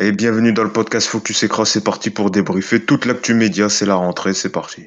Et bienvenue dans le podcast Focus Écran, c'est parti pour débriefer toute l'actu média, c'est la rentrée, c'est parti.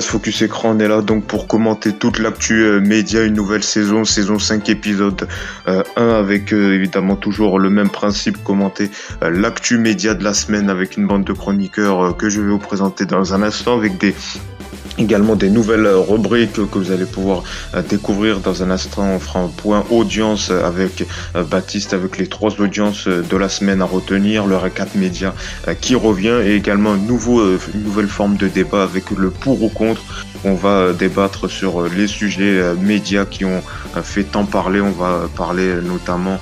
Focus Écran, on est là donc pour commenter toute l'actu euh, média, une nouvelle saison, saison 5 épisode 1 euh, avec euh, évidemment toujours le même principe, commenter l'actu média de la semaine avec une bande de chroniqueurs que je vais vous présenter dans un instant avec des également des nouvelles rubriques que vous allez pouvoir euh, découvrir dans un instant. On fera un point audience avec euh, Baptiste, avec les trois audiences de la semaine à retenir, le récap média euh, qui revient et également une nouvelle forme de débat avec le pour ou contre. On va débattre sur les sujets médias qui ont fait tant parler. On va parler notamment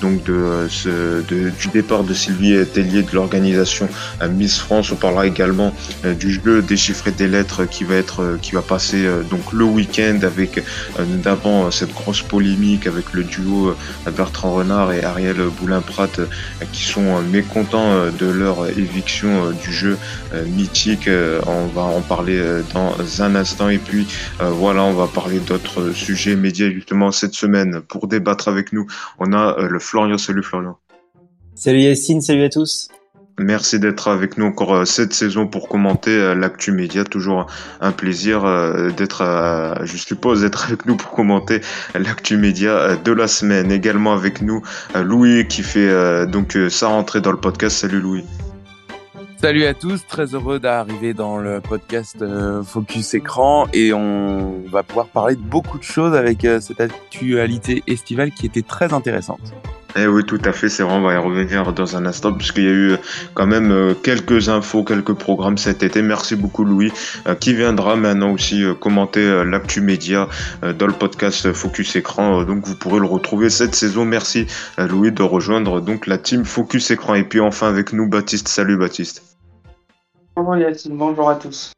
du départ de Sylvie Tellier de l'organisation Miss France. On parlera également du jeu déchiffré des lettres qui va être euh, qui va passer euh, donc le week-end avec euh, d'avant cette grosse polémique avec le duo Bertrand Renard et Ariel Boulin-Prat qui sont mécontents de leur éviction du jeu mythique. On va en parler dans un instant et puis voilà, on va parler d'autres sujets médias justement cette semaine pour débattre avec nous. On a le Florian. Salut Florian. Salut Yacine, salut à tous. Merci d'être avec nous encore euh, cette saison pour commenter euh, l'actu média. Toujours un plaisir euh, d'être, je suppose, d'être avec nous pour commenter l'actu média de la semaine. Également avec nous Louis qui fait donc sa rentrée dans le podcast. Salut Louis. Salut à tous, très heureux d'arriver dans le podcast Focus Écran et on va pouvoir parler de beaucoup de choses avec cette actualité estivale qui était très intéressante. Eh oui, tout à fait, c'est vrai, on va y revenir dans un instant, puisqu'il y a eu euh, quand même euh, quelques infos, quelques programmes cet été. Merci beaucoup Louis, euh, qui viendra maintenant aussi commenter l'actu média dans le podcast Focus Écran. Donc vous pourrez le retrouver cette saison. Merci Louis de rejoindre donc la team Focus Écran. Et puis enfin avec nous Baptiste. Salut Baptiste. Bonjour Yacine, bonjour à tous.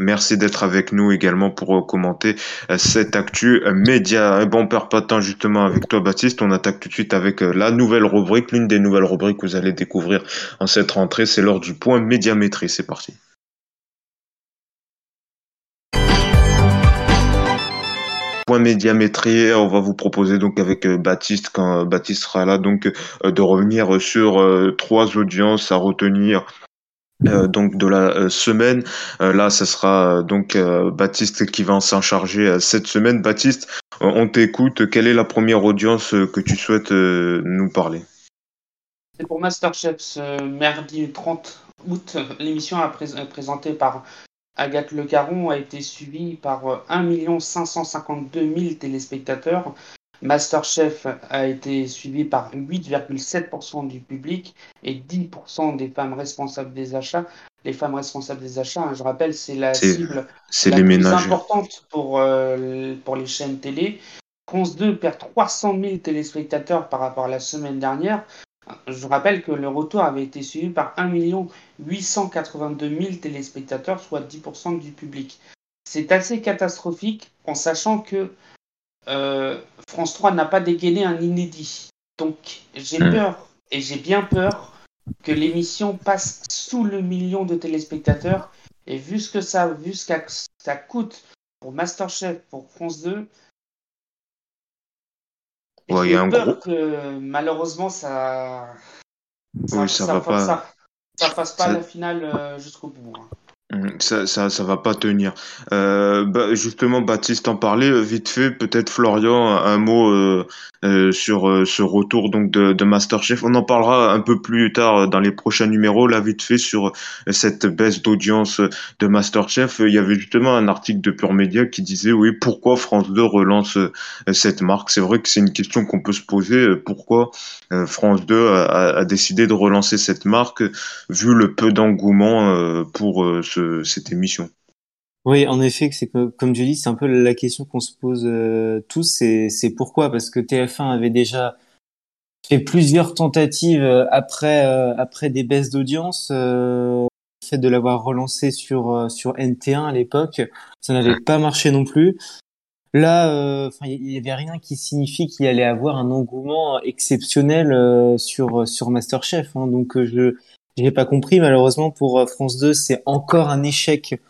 Merci d'être avec nous également pour euh, commenter euh, cette actu euh, média. Bon, on justement avec toi, Baptiste. On attaque tout de suite avec la nouvelle rubrique, l'une des nouvelles rubriques que vous allez découvrir en cette rentrée. C'est l'heure du point médiamétrie. C'est parti. Point médiamétrie, on va vous proposer donc avec Baptiste, quand Baptiste sera là, donc de revenir sur trois audiences à retenir euh, donc de la euh, semaine. Euh, là, ce sera donc Baptiste qui va s'en charger cette semaine. Baptiste, on t'écoute. Quelle est la première audience que tu souhaites nous parler? C'est pour Masterchef ce merdi 30 août. L'émission présentée par Agathe Le Caron a été suivie par 1 552 000 téléspectateurs Masterchef a été suivi par 8,7% du public et 10% des femmes responsables des achats. Les femmes responsables des achats, hein, je rappelle, c'est la cible la plus importante pour, euh, pour les chaînes télé. France 2 perd 300 000 téléspectateurs par rapport à la semaine dernière. Je rappelle que le retour avait été suivi par 1 882 000 téléspectateurs, soit 10% du public. C'est assez catastrophique en sachant que euh, France 3 n'a pas dégainé un inédit. Donc j'ai hmm. peur, et j'ai bien peur, que l'émission passe sous le million de téléspectateurs. Et vu ce que ça, vu ce que ça coûte pour Masterchef, pour France 2, j'ai peur que malheureusement ça, ça, ça, va pas... ça, passe pas la finale euh, jusqu'au bout. Hein. Mmh, ça, ça, ça va pas tenir. Euh, bah, justement, Baptiste en parlait euh, vite fait. Peut-être Florian, un, mot euh, euh sur euh, ce retour donc de, de, Masterchef. On en parlera un peu plus tard dans les prochains numéros. Là, vite fait sur cette baisse d'audience de Masterchef. Il y avait justement un article de Pure Média qui disait oui, pourquoi France 2 relance cette marque? C'est vrai que c'est une question qu'on peut se poser. Pourquoi France 2 a, décidé de relancer cette marque vu le peu d'engouement pour ce cette émission? Oui, en effet, c'est comme je dis, c'est un peu la question qu'on se pose euh, tous. C'est pourquoi? Parce que TF1 avait déjà fait plusieurs tentatives euh, après euh, après des baisses d'audience, fait de l'avoir relancé sur sur NT1 à l'époque, ça n'avait pas marché non plus. Là, enfin, il y avait rien qui signifie qu'il allait avoir un engouement exceptionnel sur sur MasterChef. Hein, donc je j'ai pas compris malheureusement pour France 2, c'est encore un échec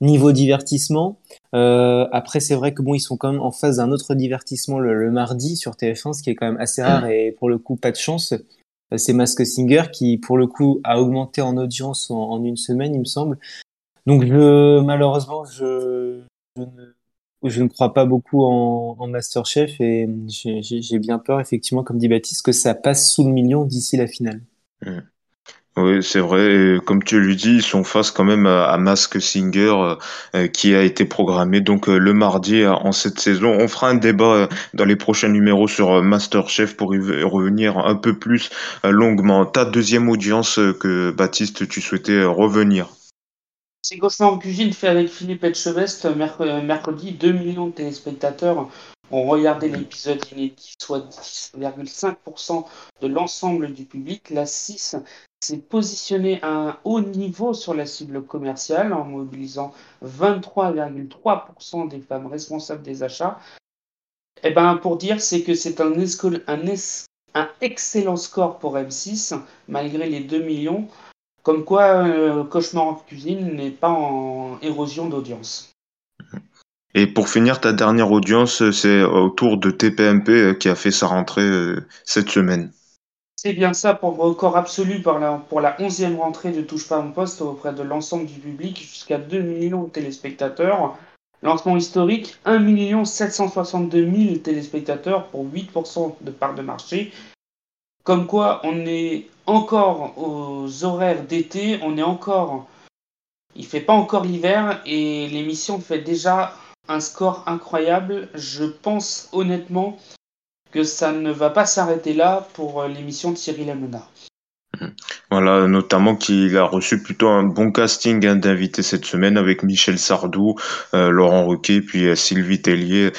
niveau divertissement. Euh, après, c'est vrai que bon, ils sont quand même en phase d'un autre divertissement le, mardi sur TF1, ce qui est quand même assez rare et pour le coup pas de chance. Euh, c'est Mask Singer qui, pour le coup, a augmenté en audience en, une semaine, il me semble. Donc, malheureusement, je, ne, crois pas beaucoup en, Masterchef et j'ai bien peur, effectivement, comme dit Baptiste, que ça passe sous le million d'ici la finale. Mmh. Oui, c'est vrai. comme tu lui dis, ils sont face quand même à, Mask Singer euh, euh, qui a été programmé donc euh, le mardi en cette saison. On fera un débat dans les prochains numéros sur Masterchef pour y revenir un peu plus longuement. Ta deuxième audience que Baptiste, tu souhaitais revenir? C'est en cuisine fait avec Philippe Etchebest mercredi 2 millions de téléspectateurs ont regardé l'épisode inédit, soit 10,5% de l'ensemble du public. La 6 s'est positionnée à un haut niveau sur la cible commerciale en mobilisant 23,3% des femmes responsables des achats. Et eh ben, pour dire, c'est que c'est un, un, excellent score pour M6, malgré les 2 millions. Comme quoi, euh, Cauchemar en cuisine n'est pas en érosion d'audience. Et pour finir, ta dernière audience, c'est autour de TPMP euh, qui a fait sa rentrée euh, cette semaine. C'est bien ça pour record absolu pour la, pour la 11e rentrée de Touche pas mon poste auprès de l'ensemble du public, jusqu'à 2 millions de téléspectateurs. Lancement historique, 1 762 000 téléspectateurs pour 8% de part de marché. Comme quoi, on est encore aux horaires d'été, on est encore. Il fait pas encore l'hiver et l'émission fait déjà un score incroyable. Je pense honnêtement que ça ne va pas s'arrêter là pour euh, l'émission de Cyril Hanouna. Voilà, notamment qu'il a reçu plutôt un bon casting hein, d'invités cette semaine avec Michel Sardou, euh, Laurent Roquet, puis euh, Sylvie Tellier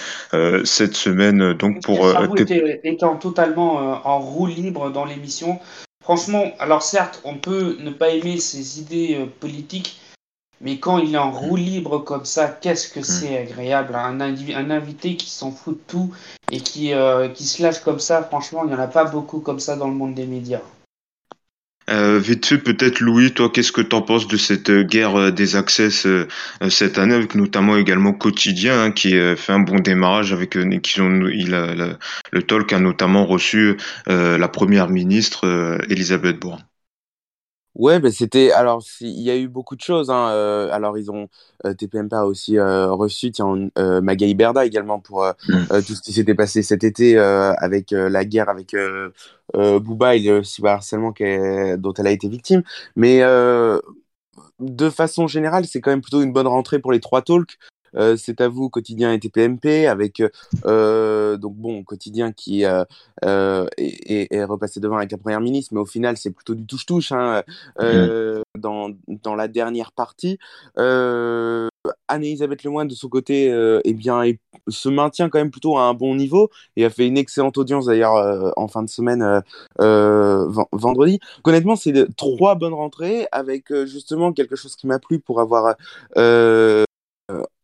cette semaine. Donc pour Sardou était, étant totalement en roue libre dans l'émission. Franchement, alors certes, on peut ne pas aimer ses idées politiques, mais quand il est en roue libre comme ça, qu'est-ce que hmm. c'est agréable. Un, un, invité qui s'en fout de tout et qui, euh, qui se lâche comme ça, franchement, il n'y en a pas beaucoup comme ça dans le monde des médias. Euh, vite fait, peut-être Louis, toi, qu'est-ce que tu en penses de cette euh, guerre des accès cette année, avec notamment également Quotidien, hein, qui fait un bon démarrage avec qui ont, il a, le talk a notamment reçu la première ministre Elisabeth Borne. Ouais, ben c'était alors il y a eu beaucoup de choses. Hein. Euh, alors ils ont euh, TPMP a aussi euh, reçu tiens euh, Magali Berda également pour mmh. tout ce qui s'était passé cet été avec la guerre avec Booba et le cyberharcèlement dont elle a été victime. Mais de façon générale, c'est quand même plutôt une bonne rentrée pour les trois talks. Euh, c'est à vous quotidien et TPMP avec euh, donc bon quotidien qui euh, est, est, repassé devant avec la première ministre mais au final c'est plutôt du touche touche hein, mmh. dans, dans la dernière partie Anne-Elisabeth Lemoine de son côté eh bien se maintient quand même plutôt à un bon niveau et a fait une excellente audience d'ailleurs en fin de semaine vendredi honnêtement c'est trois bonnes rentrées avec justement quelque chose qui m'a plu pour avoir euh,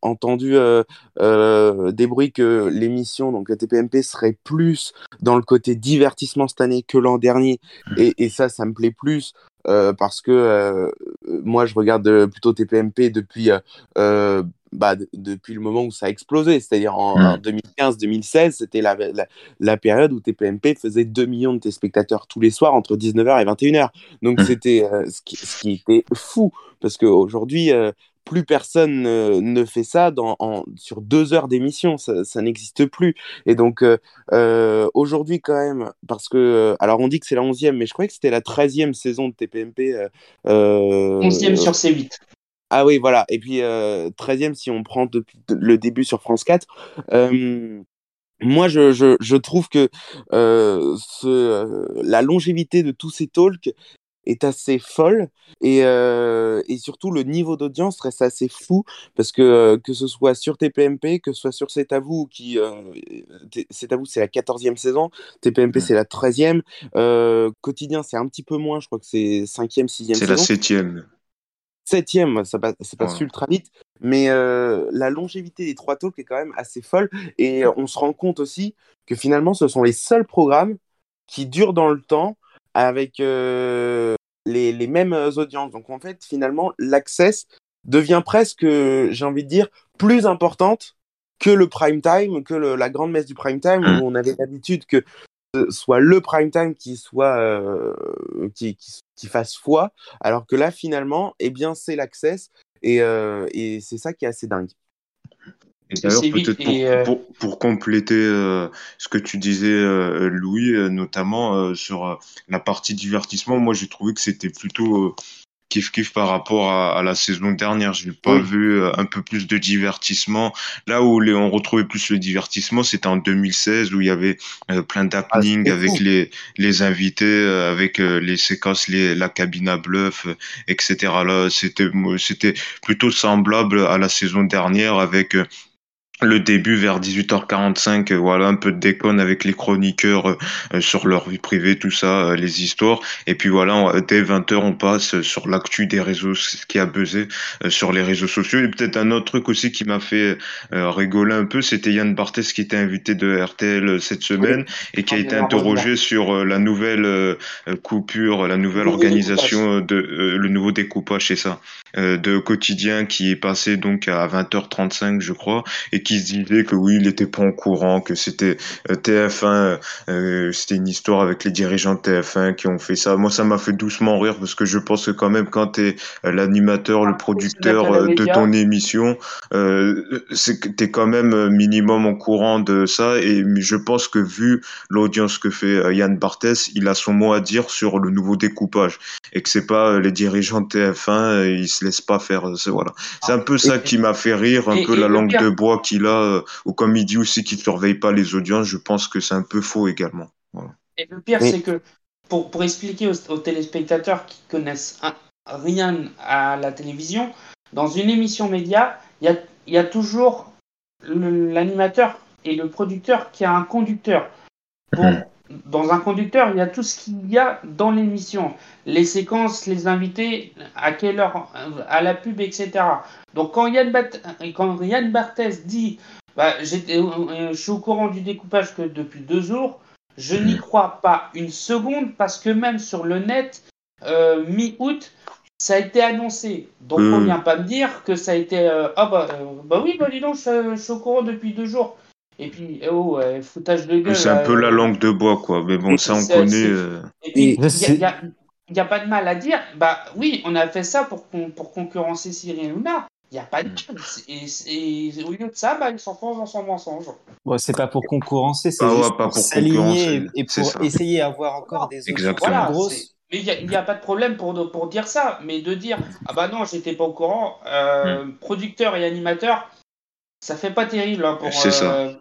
entendu euh, euh, des bruits que l'émission, donc la TPMP, serait plus dans le côté divertissement cette année que l'an dernier. Mmh. Et, et, ça, ça me plaît plus parce que moi, je regarde plutôt TPMP depuis bah, depuis le moment où ça a explosé, c'est-à-dire en, 2015-2016, mmh. c'était la, la, période où TPMP faisait 2 millions de téléspectateurs tous les soirs entre 19h et 21h. Donc mmh. c'était ce, qui, ce, qui, était fou, parce qu'aujourd'hui, plus personne ne fait ça dans, sur deux heures d'émission, ça, n'existe plus. Et donc euh, euh, aujourd'hui quand même, parce que, euh, alors on dit que c'est la 11e, mais je croyais que c'était la 13e saison de TPMP. 11e sur C8. Ah oui, voilà. Et puis 13e si on prend depuis le début sur France 4 moi, je, je, je, trouve que ce, la longévité de tous ces talks est assez folle et, euh, et surtout le niveau d'audience reste assez fou parce que euh, que ce soit sur TPMP, que ce soit sur C'est à vous qui euh, C'est à vous c'est la 14e saison, TPMP c'est la 13e, quotidien c'est un petit peu moins, je crois que c'est 5e, 6e C'est la 7e. septième, ça passe, ça passe ultra vite. Mais euh, la longévité des trois talks est quand même assez folle. Et on se rend compte aussi que finalement, ce sont les seuls programmes qui durent dans le temps avec euh, les, les, mêmes audiences. Donc en fait, finalement, l'access devient presque, j'ai envie de dire, plus importante que le prime time, que le, la grande messe du prime time, mmh. où on avait l'habitude que ce soit le prime time qui soit euh, qui, qui, qui, fasse foi, alors que là finalement, eh bien c'est l'access et, euh, et c'est ça qui est assez dingue. Et d'ailleurs, peut-être pour, euh... pour, pour, compléter euh, ce que tu disais, euh, Louis, euh, notamment sur la partie divertissement, moi j'ai trouvé que c'était plutôt kiff kiff par rapport à, à la saison dernière. J'ai pas vu un peu plus de divertissement. Là où les, on retrouvait plus le divertissement, c'était en 2016 où il y avait plein d'happening ah, avec les les invités, avec les séquences, les, la cabine à bluff, etc. Là, c'était c'était plutôt semblable à la saison dernière avec le début vers 18h45, euh, voilà un peu de déconne avec les chroniqueurs euh, sur leur vie privée, tout ça, euh, les histoires. Et puis voilà, dès 20h, on passe sur l'actu des réseaux, ce qui a buzzé sur les réseaux sociaux. Et peut-être un autre truc aussi qui m'a fait rigoler un peu, c'était Yann Barthès qui était invité de RTL cette semaine et qui a été interrogé sur la nouvelle coupure, la nouvelle organisation de le nouveau découpage, c'est ça, de quotidien qui est passé donc à 20h35, je crois, et qui se disait que oui, il n'était pas en courant, que c'était euh, TF1, euh, c'était une histoire avec les dirigeants de TF1 qui ont fait ça. Moi, ça m'a fait doucement rire parce que je pense que quand même, quand tu es euh, l'animateur, le ah, producteur euh, de ton émission, euh, c'est que tu es quand même minimum en courant de ça. Et je pense que vu l'audience que fait Yann Barthès, il a son mot à dire sur le nouveau découpage et que c'est pas les dirigeants de TF1, ils se laissent pas faire. Voilà, c'est un peu ça qui m'a fait rire, un peu la langue de bois qui là, euh, ou comme il dit aussi qu'il ne surveille pas les audiences, je pense que c'est un peu faux également. Et le pire, c'est que pour, pour expliquer aux, téléspectateurs qui connaissent rien à la télévision, dans une émission média, il y a, y a toujours l'animateur et le producteur qui a un conducteur. Mhm. Dans un conducteur, il y a tout ce qu'il y a dans l'émission. Les séquences, les invités, à quelle heure, à la pub, etc. Donc quand Yann, quand Yann Barthès dit bah, euh, je suis au courant du découpage que depuis deux jours, je n'y crois pas une seconde parce que même sur le net, euh, mi-août, ça a été annoncé. Donc on vient pas me dire que ça a été euh, ah bah, bah oui, bah dis donc, je, suis au courant depuis deux jours. Et puis, eh oh, foutage de gueule. C'est un peu la langue de bois, quoi. Mais bon, ça, on connaît. Et puis, il n'y a, pas de mal à dire, bah oui, on a fait ça pour, pour concurrencer Cyril Luna. Il n'y a pas de hmm. Et, et, au lieu de ça, bah, ils s'enfoncent dans son mensonge. Bon, c'est pas pour concurrencer, c'est ah juste pour s'aligner et, pour essayer d'avoir encore des Exactement. grosses. Mais il n'y a, pas de problème pour, pour dire ça. Mais de dire, ah bah non, j'étais pas au courant, euh, hmm. producteur et animateur, ça fait pas terrible hein, pour. C'est ça. Euh,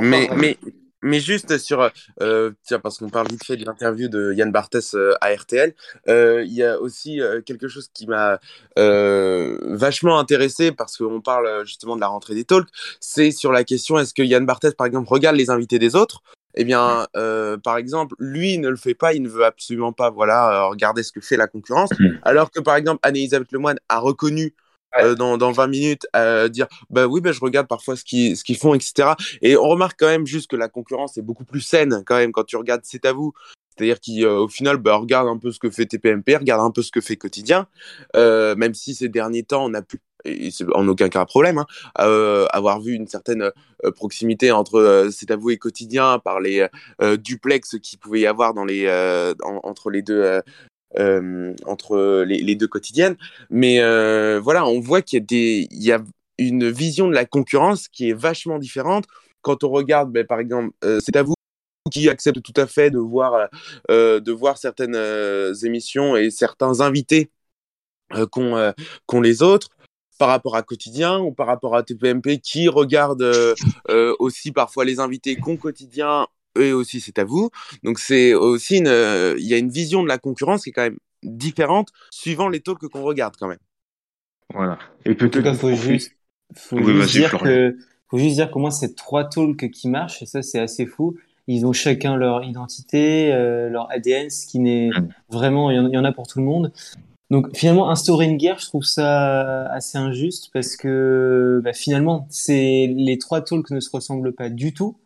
mais, mais, mais juste sur, euh, tiens, parce qu'on parle vite fait de l'interview de Yann Barthès euh, à RTL, euh, il y a aussi quelque chose qui m'a vachement intéressé parce qu'on parle justement de la rentrée des talks, c'est sur la question est-ce que Yann Barthès, par exemple, regarde les invités des autres? Eh bien, euh, par exemple, lui ne le fait pas, il ne veut absolument pas, voilà, regarder ce que fait la concurrence, mmh. alors que par exemple Anne-Elisabeth Lemoine a reconnu euh, dans, dans 20 minutes dire bah oui bah je regarde parfois ce qu'ils ce qu'ils font etc et on remarque quand même juste que la concurrence est beaucoup plus saine quand même quand tu regardes c'est à vous. C'est-à-dire qu'au final bah, regarde un peu ce que fait TPMP regarde un peu ce que fait quotidien euh, même si ces derniers temps on a pu et c'est en aucun cas un problème, hein, euh, avoir vu une certaine euh, proximité entre euh, C'est à vous et quotidien par les euh, duplex qu'il pouvait y avoir dans les, en, entre les deux euh, entre les, deux quotidiennes. Mais euh, voilà, on voit qu'il y a une vision de la concurrence qui est vachement différente quand on regarde, ben, par exemple, euh, c'est à vous qui accepte tout à fait de voir, de voir certaines émissions et certains invités qu'ont qu les autres par rapport à quotidien ou par rapport à TPMP qui regarde aussi parfois les invités qu'ont quotidien eux aussi c'est à vous. Donc c'est aussi une, euh, il y a une vision de la concurrence qui est quand même différente suivant les talks qu'on regarde quand même. Voilà. Et peut-être. faut juste, faut juste dire que, faut juste dire qu'au moins c'est trois talks qui marchent et ça c'est assez fou. Ils ont chacun leur identité, euh, leur ADN, ce qui n'est vraiment, il y, en, a pour tout le monde. Donc finalement, instaurer une guerre, je trouve ça assez injuste parce que bah, finalement, c'est les trois talks ne se ressemblent pas du tout.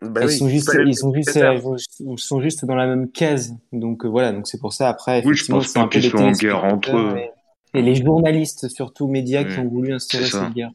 Bah ils oui, sont juste, ils sont juste, c'est ça. ils sont juste dans la même case. Donc euh, voilà, donc c'est pour ça. Après, Oui, je effectivement, pense c'est un pas peu qu'ils soient en guerre entre eux. et, et les journalistes, surtout médias, qui ont voulu instaurer cette guerre.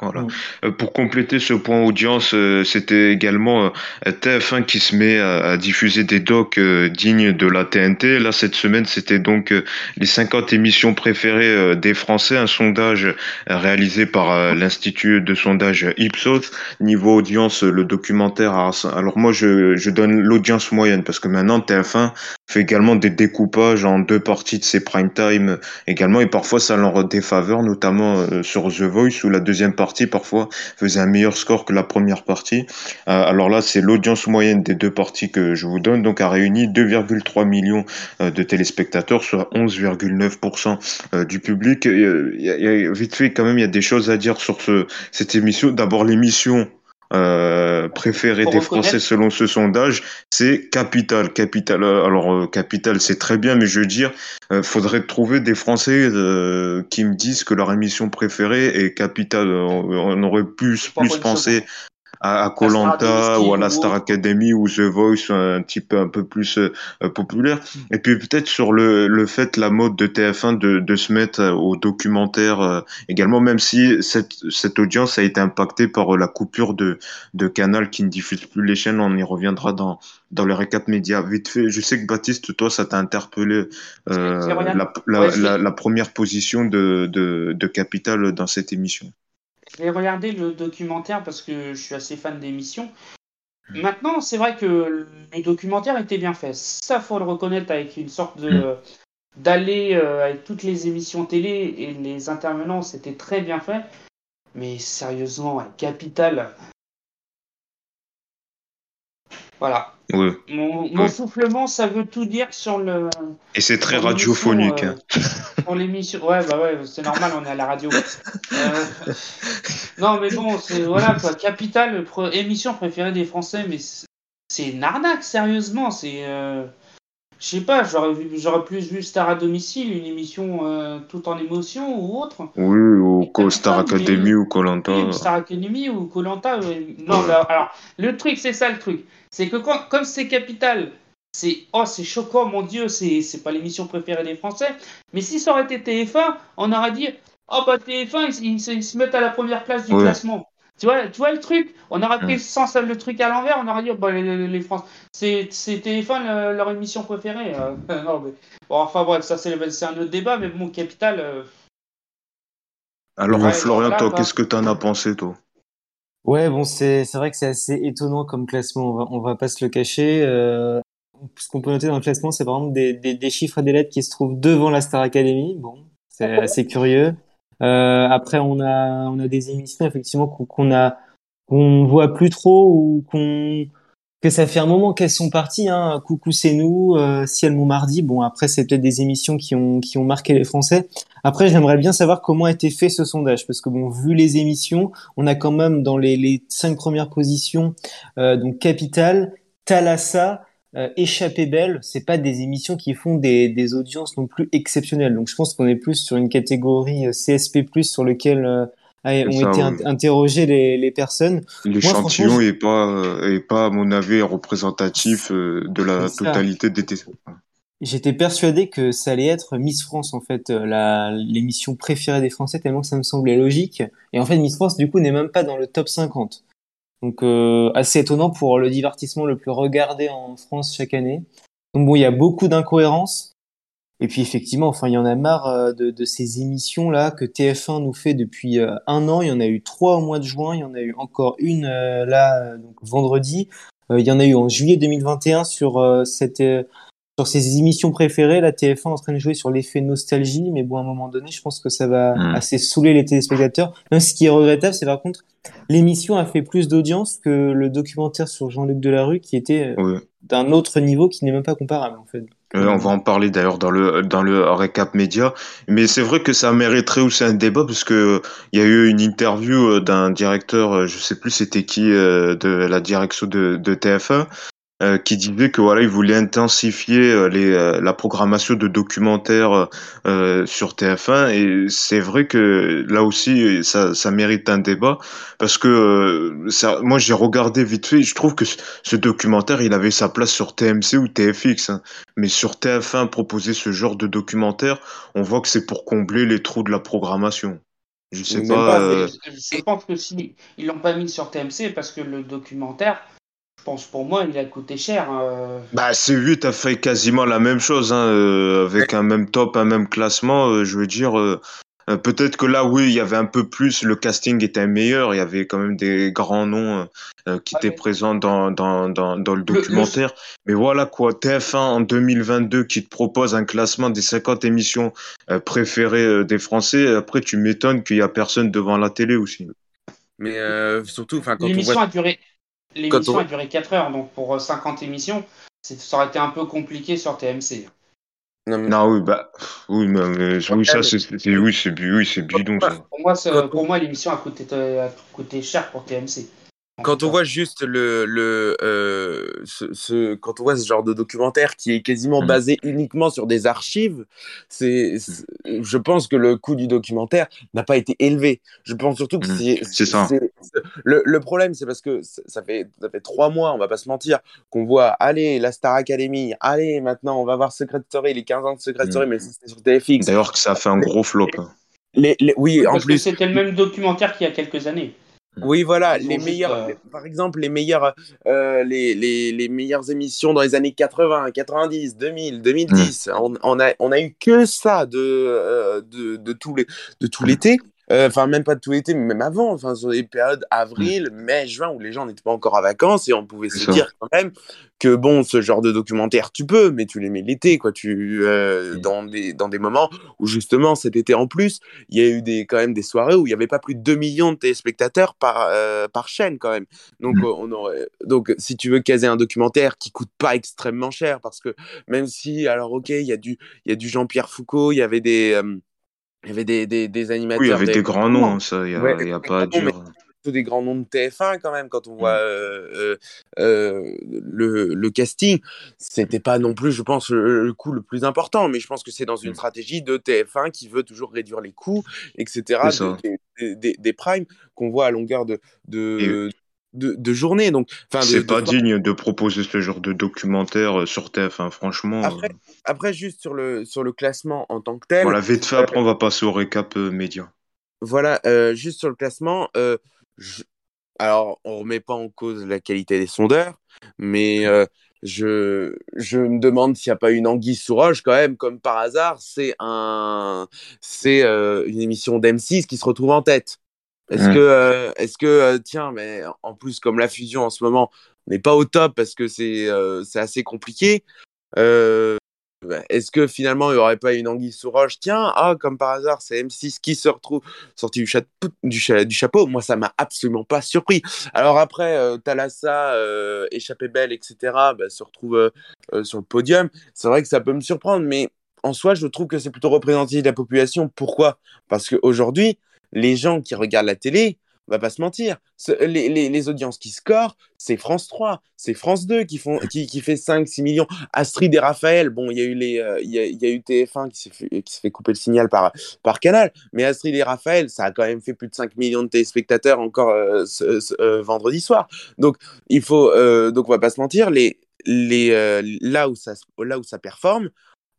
Voilà. Mm. Euh, pour compléter ce point audience, euh, c'était également euh, TF1 qui se met à, diffuser des docs dignes de la TNT. Là, cette semaine, c'était donc les 50 émissions préférées des Français, un sondage réalisé par l'Institut de sondage Ipsos. Niveau audience, le documentaire a... Alors moi, je, je donne l'audience moyenne parce que maintenant, TF1 fait également des découpages en deux parties de ses prime time également et parfois ça leur défaveur, notamment sur The Voice où la deuxième partie parfois faisait un meilleur score que la première partie. Euh, alors là, c'est l'audience moyenne des deux parties que je vous donne, donc a réuni 2,3 millions euh, de téléspectateurs, soit 11,9% euh, du public. Vite fait, quand même, il y a des choses à dire sur ce, cette émission. D'abord, l'émission euh, préférée Faut des. Français selon ce sondage, c'est Capital. Capital. euh, Alors euh, Capital, c'est très bien, mais je veux dire, euh, faudrait trouver des Français euh, qui me disent que leur émission préférée est Capital. Euh, On aurait plus plus pensé à Colanta ou à la Star. Academy ou The Voice un peu un peu plus euh, populaire. Et puis peut-être sur le le fait la mode de TF1 de de se mettre euh, au documentaire euh, également même si cette cette audience a été impactée par euh, la coupure de de Canal qui ne diffuse plus les chaînes. On y reviendra dans dans le récap média. Vite fait je sais que Baptiste toi ça t'a interpellé euh, la, la, la, la première position de de de Capital dans cette émission vais regarder le documentaire parce que je suis assez fan d'émissions. Mm. Maintenant, c'est vrai que le documentaire était bien fait. Ça, faut le reconnaître avec une sorte de Mm. d'aller euh, avec toutes les émissions télé et les intervenants, c'était très bien fait. Mais sérieusement, ouais, Capital. Voilà. Ouais Mon, mon Ouais. soufflement, ça veut tout dire sur le. et c'est très radiophonique euh, hein. Pour l'émission, ouais, bah ouais, c'est normal, on est à la radio. Euh, Non, mais bon, c'est voilà quoi. Capital, émission préférée des Français, mais c'est- c'est une arnaque, sérieusement. C'est. euh, Je sais pas, j'aurais vu- j'aurais plus vu Star à domicile, une émission euh, tout en émotion ou autre. Oui, ou Star Academy ou Colanta. Oui, Star Academy ou Colanta. Non, Ouais. mais alors, le truc, c'est ça le truc. C'est que quand, comme c'est Capital, c'est oh, c'est choquant, mon Dieu, c'est c'est pas l'émission préférée des Français. Mais si ça aurait été TF1, on aurait dit oh bah TF1, ils, ils se- ils se mettent à la première place du Ouais. classement. Tu vois, tu vois le truc? On aurait pris Ouais. le sens, le truc à l'envers, on aurait dit oh, bah, les, les, les Français, c'est TF1 le- leur émission préférée. euh. non, mais... bon, enfin bref, ça c'est un autre débat, mais bon, Capital. euh, Alors, Ouais, Florian, toi, qu'est-ce que t'en as pensé, toi? Ouais, bon, c'est c'est vrai que c'est assez étonnant comme classement. On va, on va pas se le cacher. Euh, ce qu'on peut noter dans le classement, c'est par exemple des, des, des chiffres et des lettres qui se trouvent devant la Star Academy. Bon, c'est assez curieux. Euh, après, on a on a des émissions effectivement qu'on a qu'on voit plus trop ou qu'on que ça fait un moment qu'elles sont parties. Hein. Coucou, c'est nous. Euh, Ciel mon mardi. Bon, après, c'est peut-être des émissions qui ont qui ont marqué les Français. Après, j'aimerais bien savoir comment a été fait ce sondage parce que bon, vu les émissions, on a quand même dans les, les cinq premières positions euh, donc Capital, Thalassa, euh, Échappée belle. C'est pas des émissions qui font des, des audiences non plus exceptionnelles. Donc je pense qu'on est plus sur une catégorie euh, CSP+ sur lequel euh, ont été ouais. interrogées les, les personnes. L'échantillon franchement, est pas, euh, est pas, à mon avis, représentatif de la totalité des. J'étais persuadé que ça allait être Miss France en fait, l'émission préférée des Français tellement que ça me semblait logique. Et en fait, Miss France du coup n'est même pas dans le top 50. Donc euh, assez étonnant pour le divertissement le plus regardé en France chaque année. Donc bon, il y a beaucoup d'incohérences. Et puis effectivement, enfin, il y en a marre euh, de, de ces émissions là que TF1 nous fait depuis euh, un an. Il y en a eu trois au mois de juin, il y en a eu encore une euh, là donc vendredi. Il y en a eu en juillet 2021 sur cette sur ses émissions préférées. La TF1 est en train de jouer sur l'effet nostalgie, mais bon, à un moment donné, je pense que ça va Mm. assez saouler les téléspectateurs. Même ce qui est regrettable, c'est par contre l'émission a fait plus d'audience que le documentaire sur Jean-Luc Delarue, qui était euh, d'un autre niveau qui n'est même pas comparable en fait. Euh, on va en parler d'ailleurs dans le dans le récap média, mais c'est vrai que ça mériterait aussi un débat parce que il y a eu une interview euh, d'un directeur, je sais plus c'était qui de la direction de, de TF1, euh, qui disait que voilà, il voulait intensifier euh, les, euh, la programmation de documentaires sur TF1 et c'est vrai que là aussi ça, ça mérite un débat parce que ça, moi j'ai regardé vite fait, je trouve que ce documentaire il avait sa place sur TMC ou TFX, hein. mais sur TF1 proposer ce genre de documentaire, on voit que c'est pour combler les trous de la programmation. Je sais pas. Je pense que si ils l'ont pas mis sur TMC parce que le documentaire je pense pour moi, il a coûté cher. Euh... Bah, C8 a fait quasiment la même chose, hein, euh, avec un même top, un même classement. Euh, je veux dire, euh, peut-être que là, oui, il y avait un peu plus, le casting était meilleur, il y avait quand même des grands noms qui étaient présents dans, dans, dans, dans le documentaire. Mais voilà quoi, TF1 en 2022 qui te propose un classement des 50 émissions préférées des Français. Après, tu m'étonnes qu'il y a personne devant la télé aussi. Mais surtout, enfin, quand l'émission a duré L'émission a duré 4 heures, donc pour 50 euh, émissions, ça aurait été un peu compliqué sur TMC. Non, oui, bah, oui, mais, oui, ça, c'est, oui, c'est, oui, c'est bidon, ça. Pour moi, pour moi l'émission a coûté, a coûté cher pour TMC. Quand on voit juste le, le euh, ce, ce, quand on voit ce genre de documentaire qui est quasiment mm. basé uniquement sur des archives, c'est, je pense que le coût du documentaire n'a pas été élevé. Je pense surtout que mm. c'est, ça. Le, le, problème, c'est parce que ça fait, ça fait trois mois, on va pas se mentir, qu'on voit, allez, la Star Academy, allez, maintenant, on va voir Secret Story, les 15 ans de Secret. Story, mais c'est sur TFX. D'ailleurs, que ça a fait un gros flop. Les, les, oui, en plus. C'était le même documentaire qu'il y a quelques années. Oui, voilà, les meilleurs, euh, par exemple, les meilleures, euh, les, les, les, meilleures émissions dans les années 80, 90, 2000, 2010. On, on, a, on a eu que ça de, euh, de, de, tout les, de tout l'été. Euh, enfin même pas tout l'été, mais même avant, enfin sur les périodes avril, mai, juin où les gens n'étaient pas encore en vacances et on pouvait se dire quand même que bon, ce genre de documentaire tu peux, mais tu les mets l'été quoi, tu euh, dans des dans des moments où justement cet été en plus, il y a eu des quand même des soirées où il y avait pas plus de 2 millions de téléspectateurs par euh, par chaîne quand même. Donc mmh. on aurait donc si tu veux caser un documentaire qui coûte pas extrêmement cher parce que même si alors OK, il y a du il y a du Jean-Pierre Foucault, il y avait des il y avait des, des, des animateurs. Oui, il y avait des, grands noms, ça, il n'y a, ouais, y a pas à dire. des grands noms de TF1 quand même quand on voit mm. euh, euh, le, le, casting c'était pas non plus je pense le, le, coût le plus important mais je pense que c'est dans une mm. stratégie de TF1 qui veut toujours réduire les coûts etc des, des, des, primes qu'on voit à longueur de, de, de, de journée. Donc, c'est pas digne de proposer ce genre de documentaire euh, sur TF1, franchement. Après, euh. après, juste sur le, sur le classement en tant que tel. Voilà, vite fait, après, on va passer au récap euh, média. Voilà, euh, juste sur le classement, euh, je... alors on remet pas en cause la qualité des sondeurs, mais euh, je, je me demande s'il n'y a pas une anguille sous roche quand même, comme par hasard, c'est un, c'est une émission d'M6 qui se retrouve en tête. Est-ce que, euh, est-ce que, euh, tiens, mais en plus, comme la fusion en ce moment n'est pas au top parce que c'est euh, c'est assez compliqué, bah, est-ce que finalement il n'y aurait pas une anguille sous roche? Tiens, ah, comme par hasard, c'est M6 qui se retrouve sorti du, cha du, cha du chapeau. Moi, ça m'a absolument pas surpris. Alors après, euh, Thalassa, euh, Échappée Belle, etc., bah, se retrouve sur le podium. C'est vrai que ça peut me surprendre, mais en soi, je trouve que c'est plutôt représentatif de la population. Pourquoi? Parce qu'aujourd'hui, les gens qui regardent la télé, on va pas se mentir, les, audiences qui scorent, c'est France 3, c'est France 2 qui, font, qui, qui fait 5, 6 millions. Astrid et Raphaël, bon, il y, a eu les, euh, y, a, eu TF1 qui s'est fait, couper le signal par, par Canal, mais Astrid et Raphaël, ça a quand même fait plus de 5 millions de téléspectateurs encore euh, euh, vendredi soir. Donc, il faut, euh, donc on va pas se mentir, les, les, là, où ça, là où ça performe,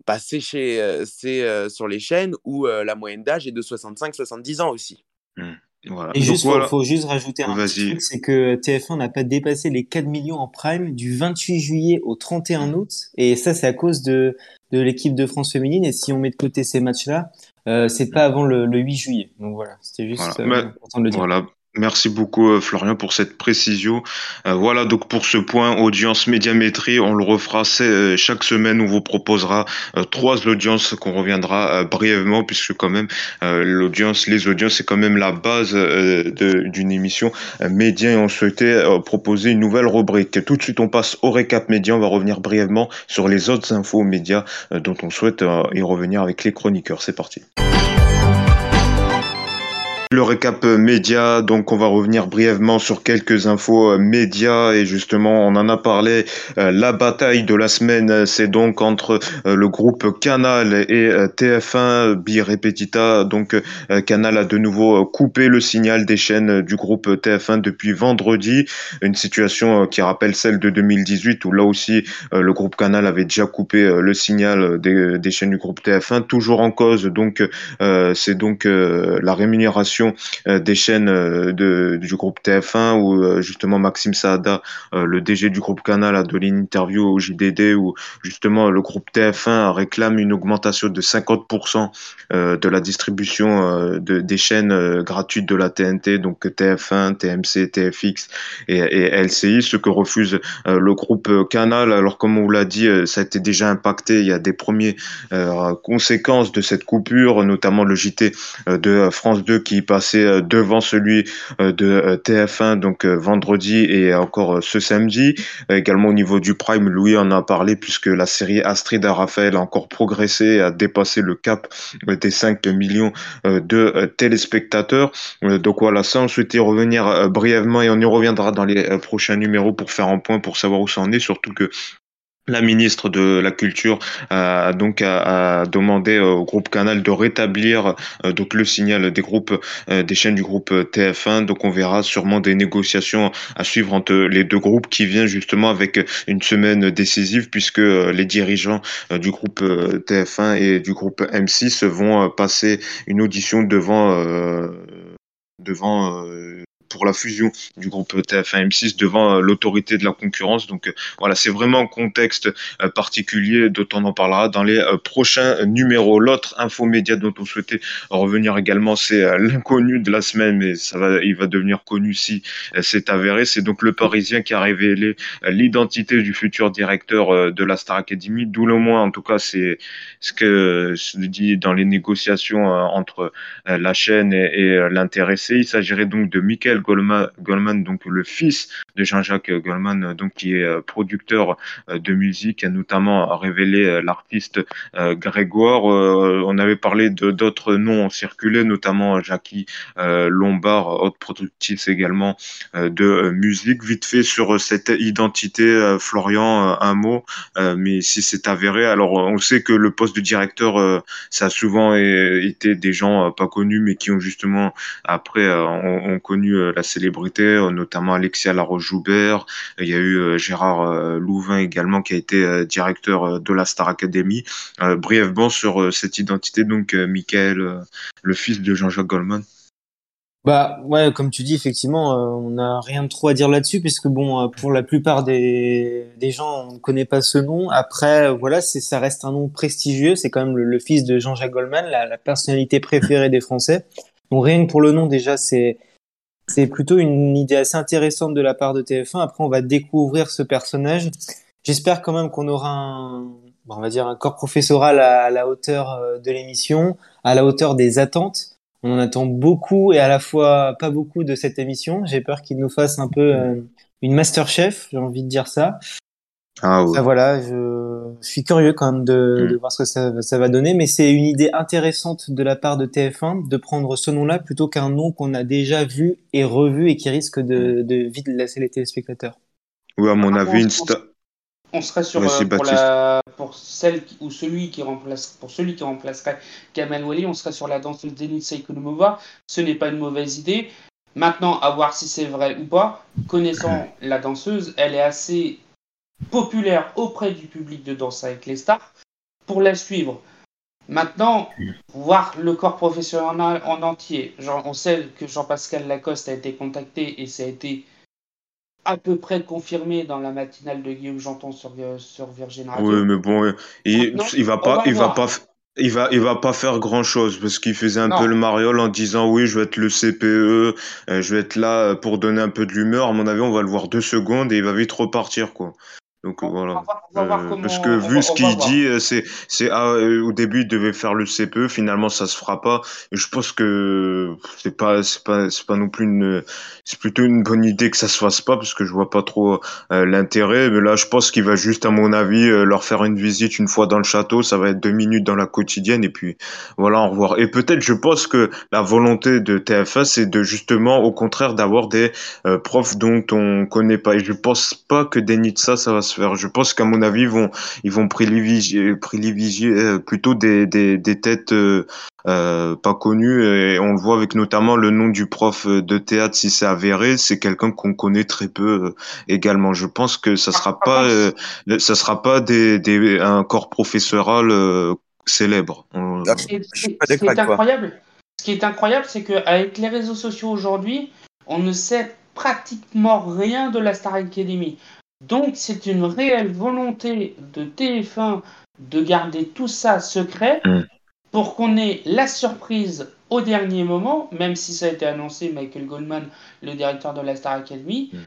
bah, c'est euh, euh, sur les chaînes où euh, la moyenne d'âge est de 65-70 ans aussi. Mmh. Voilà. Et juste, il voilà. faut, juste rajouter un petit truc, c'est que TF1 n'a pas dépassé les 4 millions en prime du 28 juillet au 31 mmh. août. Et ça, c'est à cause de, de l'équipe de France féminine. Et si on met de côté ces matchs-là, euh, c'est pas avant le, le, 8 juillet. Donc voilà, c'était juste voilà. Euh, important de le dire. Voilà. Merci beaucoup euh, Florian pour cette précision. Euh, voilà donc pour ce point audience médiamétrie, on le refera euh, chaque semaine. On vous proposera trois audiences qu'on reviendra brièvement puisque quand même l'audience, les audiences c'est quand même la base d'une émission média et on souhaitait proposer une nouvelle rubrique. Tout de suite on passe au récap média. On va revenir brièvement sur les autres infos médias dont on souhaite y revenir avec les chroniqueurs. C'est parti. Le récap euh, média, donc on va revenir brièvement sur quelques infos euh, médias et justement on en a parlé. Euh, la bataille de la semaine, c'est donc entre le groupe Canal et TF1 bi repetita. Donc Canal a de nouveau coupé le signal des chaînes du groupe TF1 depuis vendredi. Une situation qui rappelle celle de 2018 où là aussi le groupe Canal avait déjà coupé le signal des chaînes du groupe TF1. Toujours en cause, donc c'est donc la rémunération euh, des chaînes euh, du groupe TF1 où euh, justement Maxime Saada, le DG du groupe Canal, a donné une interview au JDD où justement le groupe TF1 réclame une augmentation de 50% de la distribution de, des chaînes gratuites de la TNT, donc TF1, TMC, TFX et, et LCI, ce que refuse le groupe Canal. Alors comme on vous l'a dit, ça a été déjà impacté. Il y a des premières conséquences de cette coupure, notamment le JT de France 2 qui passé euh, devant celui euh, de euh, TF1 donc vendredi et encore ce samedi. Également au niveau du Prime, Louis en a parlé puisque la série Astrid à Raphaël a encore progressé, a dépassé le cap des 5 millions de téléspectateurs. Donc voilà, ça on souhaitait revenir brièvement et on y reviendra dans les prochains numéros pour faire un point pour savoir où ça en est, surtout que la ministre de la Culture a donc a, demandé au groupe Canal de rétablir euh, donc le signal des groupes euh, des chaînes du groupe TF1 donc on verra sûrement des négociations à suivre entre les deux groupes qui vient justement avec une semaine décisive puisque euh, les dirigeants du groupe TF1 et du groupe M6 vont passer une audition devant devant pour la fusion du groupe TF1 M6 devant euh, l'autorité de la concurrence. Donc euh, voilà, c'est vraiment un contexte euh, particulier dont on en parlera dans les prochains numéros. L'autre info média dont on souhaitait revenir également, c'est l'inconnu de la semaine, mais ça va, il va devenir connu si c'est avéré. C'est donc le Parisien qui a révélé l'identité du futur directeur de la Star Academy, d'où le moins, en tout cas, c'est ce que se dit dans les négociations entre la chaîne et, l'intéressé. Il s'agirait donc de Michael Goldman, donc le fils de Jean-Jacques Goldman, donc qui est euh, producteur euh, de musique, a notamment révélé euh, l'artiste Grégoire. On avait parlé de d'autres noms circulés, notamment Jackie Lombard, autre productrice également de musique. Vite fait sur cette identité, Florian, un mot, mais si c'est avéré, alors on sait que le poste de directeur, ça a souvent été des gens pas connus, mais qui ont justement après ont, connu la célébrité, euh, notamment Alexia Laroche-Joubert. Il y a eu euh, Gérard euh, Louvain également qui a été directeur de la Star Academy. brièvement sur cette identité, donc Michael, le fils de Jean-Jacques Goldman. Bah ouais, comme tu dis, effectivement, on n'a rien de trop à dire là-dessus, puisque bon, pour la plupart des, gens, on ne connaît pas ce nom. Après, voilà, ça reste un nom prestigieux. C'est quand même le, fils de Jean-Jacques Goldman, la, la, personnalité préférée des Français. Donc rien que pour le nom, déjà, c'est c'est plutôt une idée assez intéressante de la part de TF1. Après, on va découvrir ce personnage. J'espère quand même qu'on aura un, on va dire un corps professoral à, la hauteur euh, de l'émission, à la hauteur des attentes. On en attend beaucoup et à la fois pas beaucoup de cette émission. J'ai peur qu'il nous fasse un peu euh, une master chef, j'ai envie de dire ça. Ah, voilà, je, suis curieux quand même de, mm. voir ce que ça, ça va donner, mais c'est une idée intéressante de la part de TF1 de prendre ce nom-là plutôt qu'un nom qu'on a déjà vu et revu et qui risque de, mm. de vite lasser les téléspectateurs. Oui, à mon avis, une On serait sur euh, pour, la, pour, celle ou celui qui remplace pour celui qui remplacerait Kamel Wally, on serait sur la danseuse Denis Saikonumova. Ce n'est pas une mauvaise idée. Maintenant, à voir si c'est vrai ou pas. Connaissant la danseuse, elle est assez populaire auprès du public de Danse avec les stars pour la suivre. Maintenant, voir le corps professionnel en entier. Genre, on sait que Jean-Pascal Lacoste a été contacté et ça a été à peu près confirmé dans la matinale de Guillaume Janton sur, sur Virgin Radio. Oui, mais bon, il, il va pas, il va pas, il va, il va pas faire grand chose parce qu'il faisait un peu le mariole en disant oui, je vais être le CPE, euh, je vais être là pour donner un peu de l'humeur. À mon avis, on va le voir deux secondes et il va vite repartir, quoi. Donc voilà. parce que vu ce qu'il dit, euh, c'est c'est ah, euh, au début il devait faire le CPE, finalement ça se fera pas. Et je pense que c'est pas c'est pas c'est pas non plus une c'est plutôt une bonne idée que ça se fasse pas parce que je vois pas trop euh, l'intérêt. Mais là je pense qu'il va juste à mon avis leur faire une visite une fois dans le château. Ça va être deux minutes dans la quotidienne et puis voilà au revoir. Et peut-être je pense que la volonté de TF1 c'est de justement au contraire d'avoir des profs dont on connaît pas. Et je pense pas que déni de ça ça va se Je pense qu'à mon avis, ils vont, ils vont privilégier, privilégier euh, plutôt des, des, des têtes euh, euh, pas connues. Et on le voit avec notamment le nom du prof de théâtre, si c'est avéré, c'est quelqu'un qu'on connaît très peu également. Je pense que ça sera pas, ça sera pas des, des, un corps professoral célèbre. Ce qui est incroyable, ce qui est incroyable, c'est qu'avec les réseaux sociaux aujourd'hui, on ne sait pratiquement rien de la Star Academy. Donc c'est une réelle volonté de TF1 de garder tout ça secret mm. pour qu'on ait la surprise au dernier moment, même si ça a été annoncé, Michael Goldman, le directeur de la Star Academy. Mm.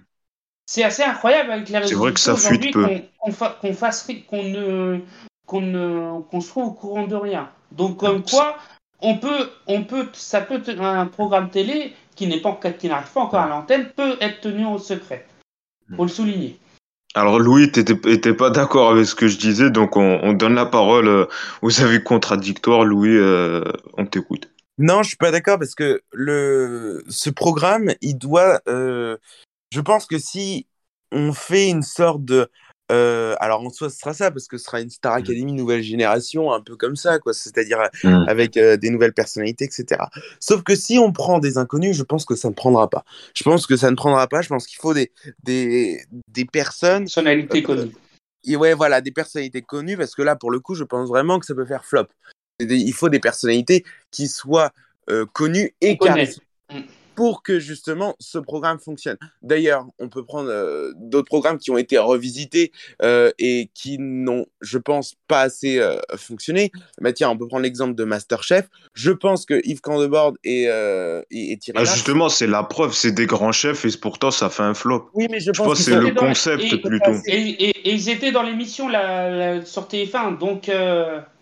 C'est assez incroyable avec les réseaux sociaux aujourd'hui qu'on fasse qu'on ne qu'on ne qu'on se trouve au courant de rien. Donc comme quoi on peut on peut ça peut un programme télé qui n'est pas qui n'arrive pas encore à l'antenne peut être tenu au secret. Faut le souligner. Alors Louis, t'étais pas d'accord avec ce que je disais, donc on, donne la parole euh, aux avis contradictoires. Louis, euh, on t'écoute. Non, je suis pas d'accord parce que le ce programme, il doit. Euh, je pense que si on fait une sorte de euh, alors en soi, ce sera ça parce que ce sera une Star mmh. Academy nouvelle génération, un peu comme ça, quoi. C'est-à-dire euh, mmh. avec euh, des nouvelles personnalités, etc. Sauf que si on prend des inconnus, je pense que ça ne prendra pas. Je pense que ça ne prendra pas. Je pense qu'il faut des des des personnes. Personnalités connues. Et ouais, voilà, des personnalités connues parce que là, pour le coup, je pense vraiment que ça peut faire flop. il faut des personnalités qui soient connues et charismatiques pour que justement ce programme fonctionne. D'ailleurs, on peut prendre euh, d'autres programmes qui ont été revisités euh, et qui n'ont, je pense, pas assez euh, fonctionné. Mais tiens, on peut prendre l'exemple de Masterchef. Je pense que Yves Candebord et, et, et Thierry ah, Justement, c'est la preuve, c'est des grands chefs et pourtant ça fait un flop. Oui, mais je, pense, que c'est le concept plutôt. Et, ils étaient dans l'émission la, la, sur TF1, donc.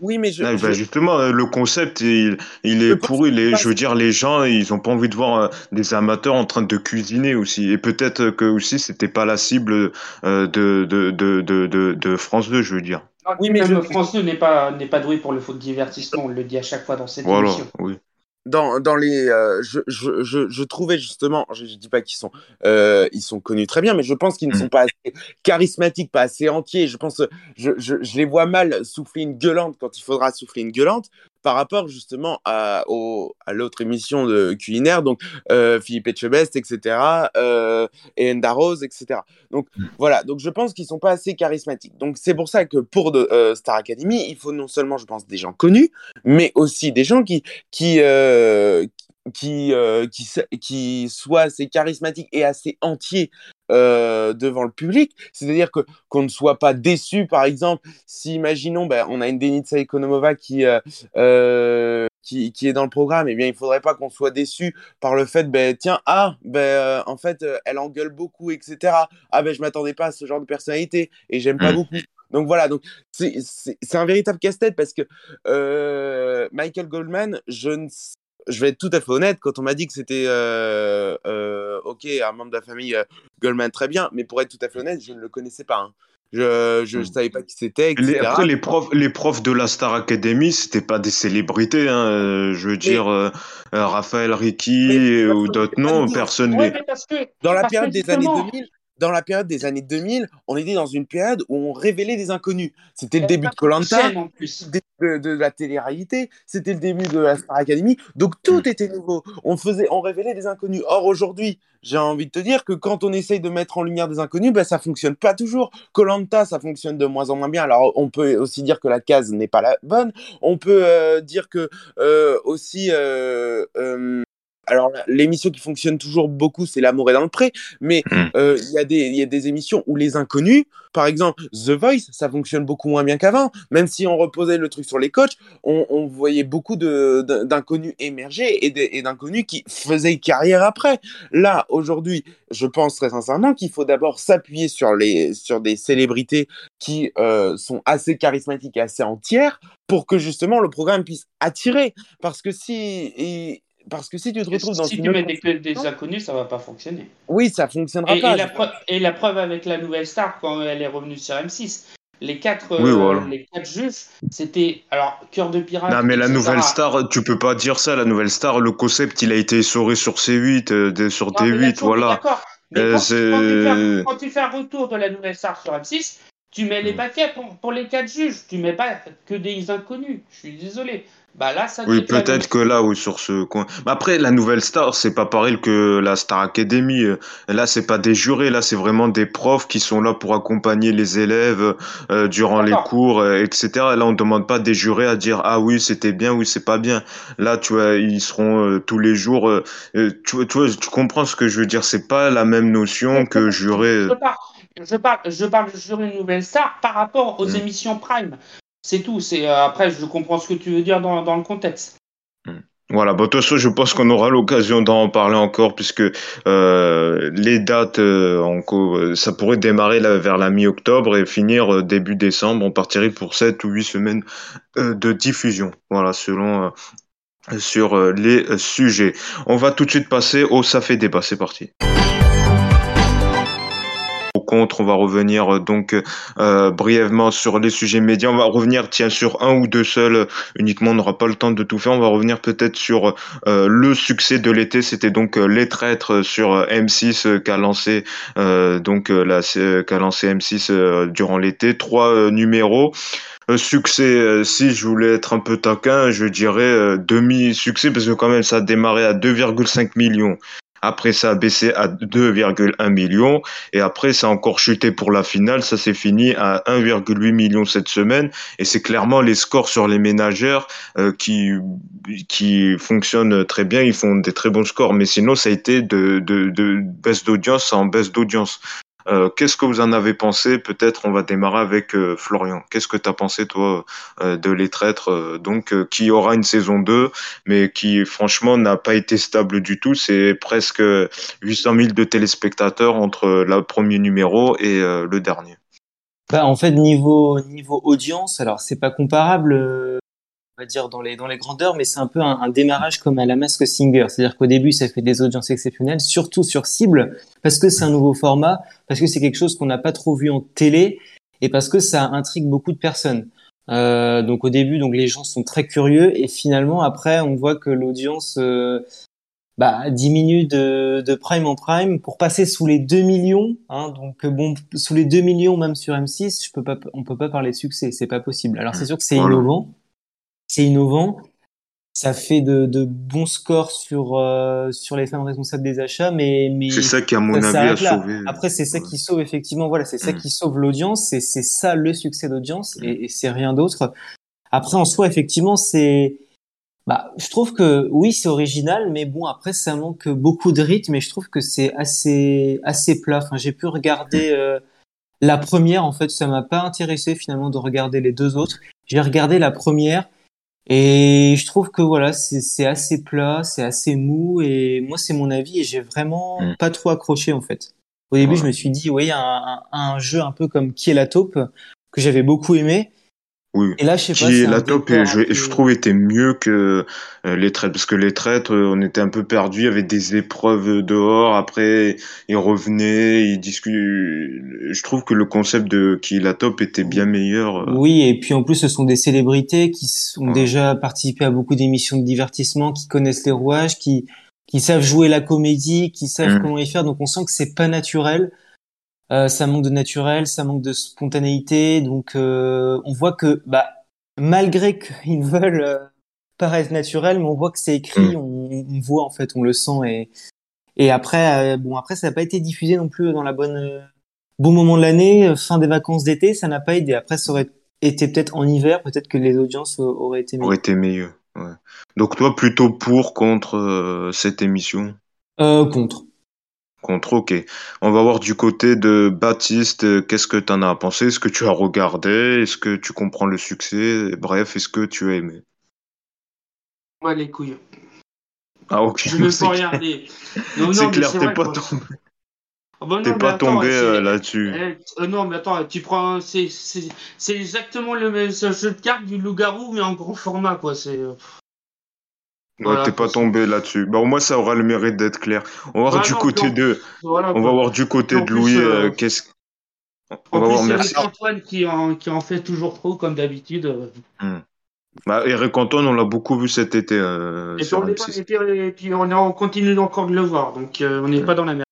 Oui, mais je, ah, bah, justement, le concept, il, il est pourri. Les, je veux dire, les gens, ils ont pas envie de voir des amateurs en train de cuisiner aussi. Et peut-être que aussi c'était pas la cible euh, de, de, de, de, France 2, je veux dire. oui, mais France 2 n'est pas, n'est pas doué pour le foot divertissement, on le dit à chaque fois dans cette voilà, émission. Oui. Dans, dans les, euh, je, je, je, je, trouvais justement, je, je dis pas qu'ils sont, euh, ils sont connus très bien, mais je pense qu'ils ne sont mm. pas assez charismatiques, pas assez entiers. Je pense, je, je, je les vois mal souffler une gueulante quand il faudra souffler une gueulante par rapport justement à, au, à l'autre émission de culinaire, donc euh, Philippe Etchebest, etc., euh, et Enda Rose, etc. Donc mm. voilà, donc je pense qu'ils sont pas assez charismatiques. Donc c'est pour ça que pour de, euh, Star Academy, il faut non seulement, je pense, des gens connus, mais aussi des gens qui qui euh, qui, euh, qui, qui soit assez charismatique et assez entier euh, devant le public, c'est-à-dire que qu'on ne soit pas déçu, par exemple, si imaginons, ben, on a une Denitsa Ekonomova qui, euh, qui, qui est dans le programme, et eh bien il faudrait pas qu'on soit déçu par le fait, ben tiens, ah, ben euh, en fait, elle engueule beaucoup, etc. Ah ben je m'attendais pas à ce genre de personnalité et j'aime pas mmh. beaucoup. Donc voilà, donc c'est un véritable casse-tête parce que Michael Goldman, je ne je vais être tout à fait honnête, quand on m'a dit que c'était euh, euh, ok, un membre de la famille euh, Goldman, très bien, mais pour être tout à fait honnête, je ne le connaissais pas. Hein. Je ne hmm. savais pas qui c'était. Les, après, les profs, les profs de la Star Academy, c'était pas des célébrités. Hein, je veux dire, euh, Raphaël Ricky ou d'autres noms, personne. Ouais, Dans la période des années 2000, dans la période des années 2000, on était dans une période où on révélait des inconnus. C'était le début de Colanta, de, de, la télé-réalité, c'était le début de la Star Academy, donc tout mm. était nouveau. On faisait, on révélait des inconnus. Or aujourd'hui, j'ai envie de te dire que quand on essaye de mettre en lumière des inconnus, ben ça fonctionne pas toujours. Colanta, ça fonctionne de moins en moins bien. Alors on peut aussi dire que la case n'est pas la bonne. On peut euh, dire que euh, aussi euh, alors l'émission qui fonctionne toujours beaucoup, c'est L'amour est dans le pré, mais Mm. euh, il y, a des- il y a des émissions où les inconnus, par exemple The Voice, ça fonctionne beaucoup moins bien qu'avant. Même si on reposait le truc sur les coachs, on, on voyait beaucoup d'inconnus émerger et d'inconnus qui faisaient carrière après. Là, aujourd'hui, je pense très sincèrement qu'il faut d'abord s'appuyer sur, les, sur des célébrités qui euh, sont assez charismatiques et assez entières pour que justement le programme puisse attirer. Parce que si... et- parce que si tu te retrouves dans si une tu mets des, que des inconnus, ça va pas fonctionner. oui, ça fonctionnera Et, pas. et la preuve, et la preuve avec la nouvelle star quand elle est revenue sur M6. Les quatre, Oui, euh, voilà. les quatre juges, c'était alors cœur de pirate. Non, mais la nouvelle star, tu peux pas dire ça. La nouvelle star, le concept, il a été essoré sur C8, euh, sur Non, mais T8, là-dessus, on est voilà. d'accord. Mais Euh, quand, tu- quand tu fais, quand tu fais un retour de la nouvelle star sur M6, tu mets les Mm. paquets pour, pour les quatre juges. Tu mets pas que des inconnus. Je suis désolé. Bah là, ça Oui, peut-être que là, oui, sur ce coin. Mais après, la nouvelle star, c'est pas pareil que la Star Academy. Là, c'est pas des jurés, là, c'est vraiment des profs qui sont là pour accompagner les élèves euh, durant les cours, euh, etc. Là, on demande pas des jurés à dire ah oui, c'était bien, oui, c'est pas bien. Là, tu vois, ils seront euh, tous les jours. euh, tu, vois- tu vois, tu comprends ce que je veux dire. C'est pas la même notion que jurer. Je parle, je parle, je parle sur une nouvelle star par rapport aux Mm. émissions Prime. C'est tout. C'est euh, après, je comprends ce que tu veux dire dans, le contexte. Voilà, bah, de toute façon, je pense qu'on aura l'occasion d'en parler encore puisque euh, les dates, euh, ça pourrait démarrer vers la mi-octobre et finir début décembre. On partirait pour 7 ou 8 semaines de diffusion. Voilà, selon sur les sujets. On va tout de suite passer au Ça fait débat. C'est parti. On va revenir euh, donc euh, brièvement sur les sujets médias. On va revenir, tiens, sur un ou deux seuls euh, uniquement. On n'aura pas le temps de tout faire. On va revenir peut-être sur le succès de l'été. C'était donc Les Traîtres sur euh, M6 euh, qu'a lancé donc la qu'a lancé M6 euh, durant l'été. Trois numéros. Succès, si je voulais être un peu taquin, je dirais demi-succès parce que quand même ça a démarré à 2,5 millions. Après, ça a baissé à 2,1 millions. Et après, ça a encore chuté pour la finale. Ça s'est fini à 1,8 million cette semaine. Et c'est clairement les scores sur les ménagères euh, qui, qui fonctionnent très bien. Ils font des très bons scores. Mais sinon, ça a été de, de, de baisse d'audience en baisse d'audience. Euh, Qu'est-ce que vous en avez pensé? Peut-être on va démarrer avec euh, Florian. Qu'est-ce que tu as pensé, toi, euh, de Les Traîtres? Donc, qui aura une saison 2, mais qui, franchement, n'a pas été stable du tout. C'est presque 800 000 de téléspectateurs entre le premier numéro et le dernier. Bah, en fait, niveau, niveau audience, alors c'est pas comparable, on va dire, dans les, dans les grandeurs, mais c'est un peu un, un démarrage comme à la Mask Singer. C'est-à-dire qu'au début, ça fait des audiences exceptionnelles, surtout sur cible, parce que c'est un nouveau format, parce que c'est quelque chose qu'on n'a pas trop vu en télé, et parce que ça intrigue beaucoup de personnes. Euh, donc au début, donc les gens sont très curieux, et finalement, après, on voit que l'audience euh, bah, diminue de, de prime en prime pour passer sous les 2 millions. Hein, donc bon, sous les 2 millions même sur M6, je peux pas, on peut pas parler de succès, c'est pas possible. Alors c'est sûr que c'est Voilà. innovant, c'est innovant. Ça fait de, de bons scores sur euh, sur les femmes responsables des achats, mais mais C'est ça qui, à mon ça avis, a s'arrête là. sauvé. Après, c'est ça Ouais. qui sauve effectivement. Voilà, c'est ça Mm. qui sauve l'audience. C'est c'est ça le succès d'audience Mm. et, et c'est rien d'autre. Après, en soi, effectivement, c'est. Bah, je trouve que oui, c'est original, mais bon, après, ça manque beaucoup de rythme et je trouve que c'est assez assez plat. Enfin, j'ai pu regarder euh, la première. En fait, ça m'a pas intéressé finalement de regarder les deux autres. J'ai regardé la première. Et je trouve que voilà, c'est assez plat, c'est assez mou, et moi c'est mon avis, et j'ai vraiment Mm. pas trop accroché en fait. Au début, je me suis dit, oui, un, un, un jeu un peu comme Qui est la taupe que j'avais beaucoup aimé. Oui. Et là, je sais pas, Qui est la top, et je, un peu- je trouve, était mieux que euh, les traîtres. Parce que les traîtres, euh, on était un peu perdus. Il y avait des épreuves dehors. Après, ils revenaient, ils discutent. Je trouve que le concept de qui est la top était bien meilleur. euh. Oui, et puis en plus, ce sont des célébrités qui ont Ouais. déjà participé à beaucoup d'émissions de divertissement, qui connaissent les rouages, qui qui savent jouer la comédie, qui savent Mm. comment y faire. Donc on sent que c'est pas naturel. Euh, ça manque de naturel, ça manque de spontanéité. Donc euh, on voit que bah malgré qu'ils veulent euh, paraître naturels, mais on voit que c'est écrit, Mm. on, on voit en fait, on le sent et et après bon après ça n'a pas été diffusé non plus dans la bonne bon moment de l'année, fin des vacances d'été, ça n'a pas aidé. Après ça aurait été peut-être en hiver, peut-être que les audiences auraient été aurait meilleures. été meilleur. Ouais. Donc toi, plutôt pour, contre cette émission? Euh, Contre. Contre, ok. On va voir du côté de Baptiste, euh, qu'est-ce que tu en as pensé? Est-ce que tu as regardé? Est-ce que tu comprends le succès? Bref, est-ce que tu as aimé? Ouais, les couilles. Ah ok. Je veux pas regarder. C'est clair, t'es pas tombé. Oh, bah T'es pas tombé euh, là-dessus. Eh, euh, non, mais attends, tu prends. C'est exactement le même jeu de cartes du loup-garou, mais en gros format, quoi. C'est. Ouais, voilà, t'es pas tombé là-dessus. Bah, au moins, ça aura le mérite d'être clair. On va voir bah, du non, côté non. de. Voilà, on va voir du côté de Louis. Euh, Qu'est-ce On va voir merci. Antoine qui en, qui en fait toujours trop, comme d'habitude. Hmm. Bah, Eric Antoine, on l'a beaucoup vu cet été. Euh, et, puis on, pas, et, puis, on, on continue encore de le voir, donc euh, on n'est pas dans la merde.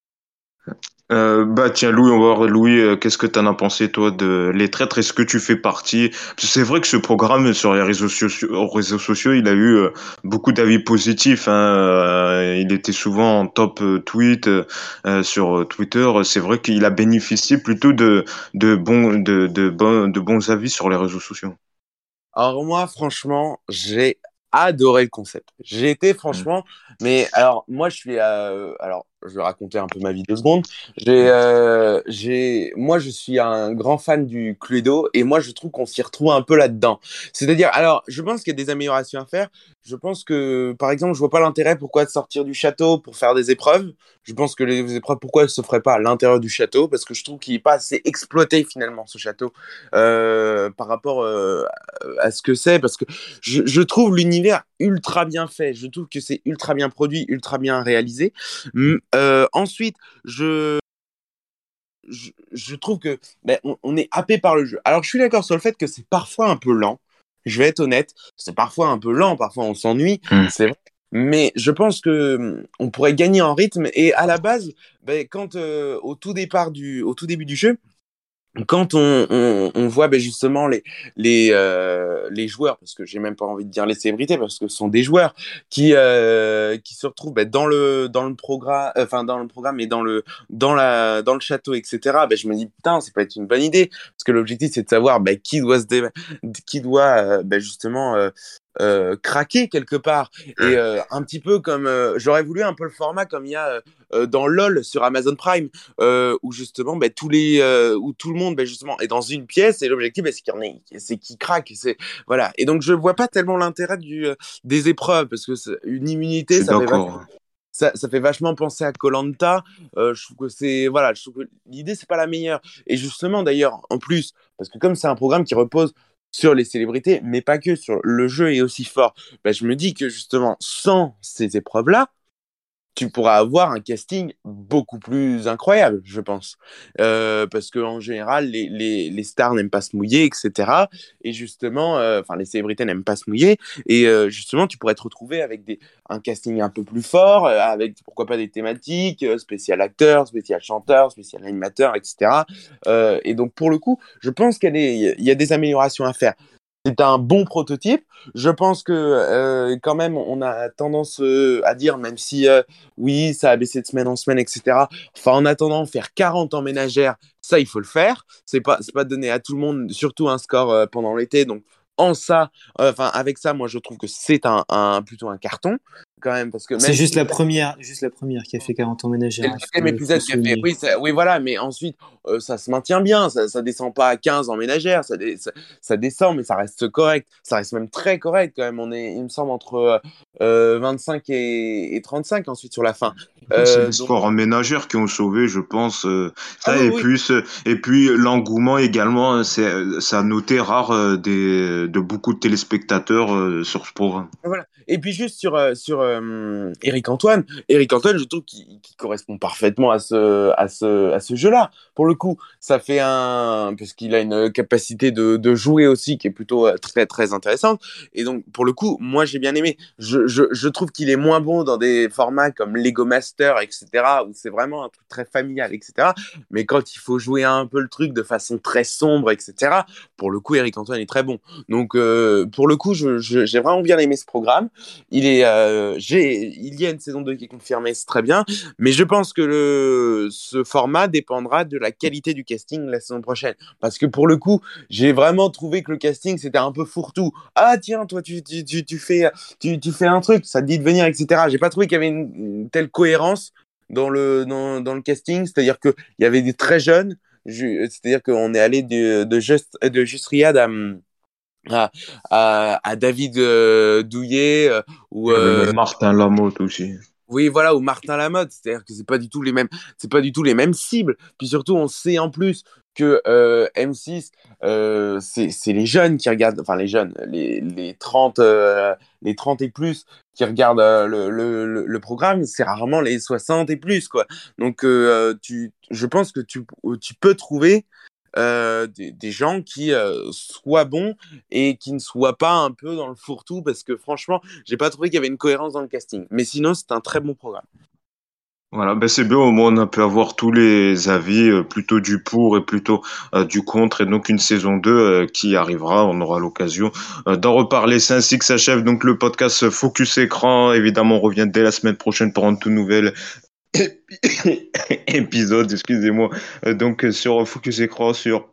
Euh, bah tiens Louis, on va voir Louis, euh, qu'est-ce que tu en as pensé toi de Les Traîtres? Est-ce que tu fais partie? C'est vrai que ce programme sur les réseaux sociaux, réseaux sociaux il a eu euh, beaucoup d'avis positifs. Hein. Euh, il était souvent en top tweet sur Twitter. C'est vrai qu'il a bénéficié plutôt de de bons de de, bon, de bons avis sur les réseaux sociaux. Alors moi, franchement, j'ai adoré le concept. J'ai été franchement, mais alors moi je suis euh, alors je vais raconter un peu ma vie deux secondes. J'ai euh, j'ai moi je suis un grand fan du Cluedo et moi je trouve qu'on s'y retrouve un peu là-dedans. C'est-à-dire alors je pense qu'il y a des améliorations à faire. Je pense que par exemple je vois pas l'intérêt pourquoi de sortir du château pour faire des épreuves. Je pense que les épreuves pourquoi elles se feraient pas à l'intérieur du château? Parce que je trouve qu'il est pas assez exploité finalement ce château euh, par rapport euh, à ce que c'est parce que je, je trouve l'univers ultra bien fait. Je trouve que c'est ultra bien produit, ultra bien réalisé. Euh, ensuite, je, je, je, trouve que ben, on, on, est happé par le jeu. Alors, je suis d'accord sur le fait que c'est parfois un peu lent. Je vais être honnête, c'est parfois un peu lent, parfois on s'ennuie, mmh. c'est vrai. Mais je pense que on pourrait gagner en rythme. Et à la base, ben, quand euh, au tout départ du, au tout début du jeu, quand on, on, on voit ben justement les les euh, les joueurs parce que j'ai même pas envie de dire les célébrités parce que ce sont des joueurs qui euh, qui se retrouvent ben dans le dans le programme enfin dans le programme et dans le dans la dans le château etc ben je me dis putain c'est pas être une bonne idée. Parce que l'objectif c'est de savoir ben qui doit se qui doit euh, ben justement euh, craquer quelque part. Et euh, un petit peu comme euh, j'aurais voulu un peu le format comme il y a euh, dans LOL sur Amazon Prime où justement bah, tous les où tout le monde bah, justement est dans une pièce et l'objectif bah, c'est qu'il y en ait c'est qui craque c'est voilà. Et donc je vois pas tellement l'intérêt du des épreuves parce que une immunité ça fait, vachement, ça, ça fait vachement penser à Colanta. Je trouve que c'est voilà je trouve que l'idée c'est pas la meilleure. Et justement d'ailleurs en plus parce que comme c'est un programme qui repose sur les célébrités, mais pas que sur le jeu est aussi fort. Ben, je me dis que justement, sans ces épreuves-là, tu pourras avoir un casting beaucoup plus incroyable, je pense. Euh, parce qu'en général, les, les, les stars n'aiment pas se mouiller, etc. Et justement, euh, enfin, les célébrités n'aiment pas se mouiller. Et euh, justement, tu pourrais te retrouver avec des, un casting un peu plus fort, euh, avec pourquoi pas des thématiques, spécial acteur, spécial chanteur, spécial animateur, etc. et donc, pour le coup, je pense qu'il y a des améliorations à faire c'est un bon prototype. Je pense que euh, quand même, on a tendance euh, à dire, même si euh, oui, ça a baissé de semaine en semaine, etc. Enfin, en attendant, faire 40 en ménagère, ça, il faut le faire. C'est pas, pas donné à tout le monde, surtout un score pendant l'été. Donc, en ça, enfin, avec ça, moi, je trouve que c'est un plutôt un carton quand même parce que c'est juste la première juste la première qui a fait 40 ans ménagère le épisode qui a fait oui, ça, oui voilà mais ensuite euh, ça se maintient bien ça, ça descend pas à 15 en ménagère ça, dé, ça, ça, descend mais ça reste correct ça reste même très correct quand même. On est il me semble entre euh, 25 et, et, 35 ensuite sur la fin euh, c'est les scores en ménagère qui ont sauvé je pense euh, ça ah, et oui. plus et puis l'engouement également c'est ça a noté rare euh, des de beaucoup de téléspectateurs euh, sur ce programme voilà et puis juste sur sur euh, Eric Antoine. Eric Antoine, je trouve qu'il qu correspond parfaitement à ce, à ce, à ce jeu-là. Pour le coup, ça fait un, parce qu'il a une capacité de, de jouer aussi qui est plutôt euh, très, très intéressante. Et donc, pour le coup, moi, j'ai bien aimé. Je, je, trouve qu'il est moins bon dans des formats comme Lego Master, etc., où c'est vraiment un truc très familial, etc. Mais quand il faut jouer un peu le truc de façon très sombre, etc., pour le coup, Eric Antoine est très bon. Donc, euh, pour le coup, j'ai vraiment bien aimé ce programme. Il, est, euh, il y a une saison 2 qui est confirmée, c'est très bien. Mais je pense que ce format dépendra de la qualité du casting la saison prochaine. Parce que pour le coup, j'ai vraiment trouvé que le casting, c'était un peu fourre-tout. Ah, tiens, toi, tu, fais, tu, fais un truc, ça te dit de venir, etc. J'ai pas trouvé qu'il y avait une, une, telle cohérence dans le, dans, dans le casting. C'est-à-dire qu'il y avait des très jeunes. C'est-à-dire qu'on est allé de, de, Just, de Just Riyad à à, à, à, David euh, Douillet euh, ou euh, Martin Lamotte aussi. Oui, voilà, ou Martin Lamotte, c'est-à-dire que c'est pas du tout les mêmes, c'est pas du tout les mêmes cibles. Puis surtout, on sait en plus que euh, M6, euh, c'est les jeunes qui regardent, enfin les jeunes, les, les 30, euh, les 30 et plus qui regardent le, programme, c'est rarement les 60 et plus, quoi. Donc, je pense que tu, peux trouver des, gens qui soient bons et qui ne soient pas un peu dans le fourre-tout parce que franchement, j'ai pas trouvé qu'il y avait une cohérence dans le casting. Mais sinon, c'est un très bon programme. Voilà, ben c'est bien, au moins on a pu avoir tous les avis, euh, plutôt du pour et plutôt euh, du contre, et donc une saison 2 euh, qui arrivera, on aura l'occasion d'en reparler. C'est ainsi que s'achève donc le podcast Focus Écran, évidemment on revient dès la semaine prochaine pour une toute nouvelle épisode, excusez-moi, donc sur Focus Écran, sur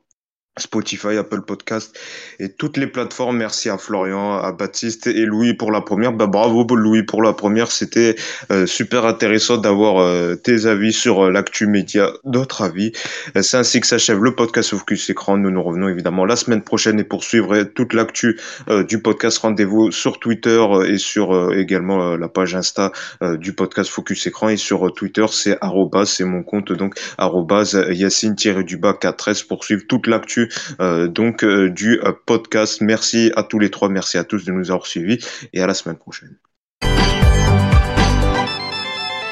Spotify, Apple Podcast et toutes les plateformes. Merci à Florian, à Baptiste et Louis pour la première. Bah, bravo Louis pour la première. C'était euh, super intéressant d'avoir euh, tes avis sur euh, l'actu média, d'autres avis. C'est ainsi que s'achève le podcast Focus Écran. Nous nous revenons évidemment la semaine prochaine et pour suivre toute l'actu du podcast. Rendez-vous sur Twitter et sur également la page Insta du podcast Focus Écran et sur Twitter c'est arrobas, c'est mon compte donc arrobas Yacine-du-bas 4 pour suivre toute l'actu euh, donc euh, du euh, podcast. Merci à tous les trois, merci à tous de nous avoir suivis et à la semaine prochaine.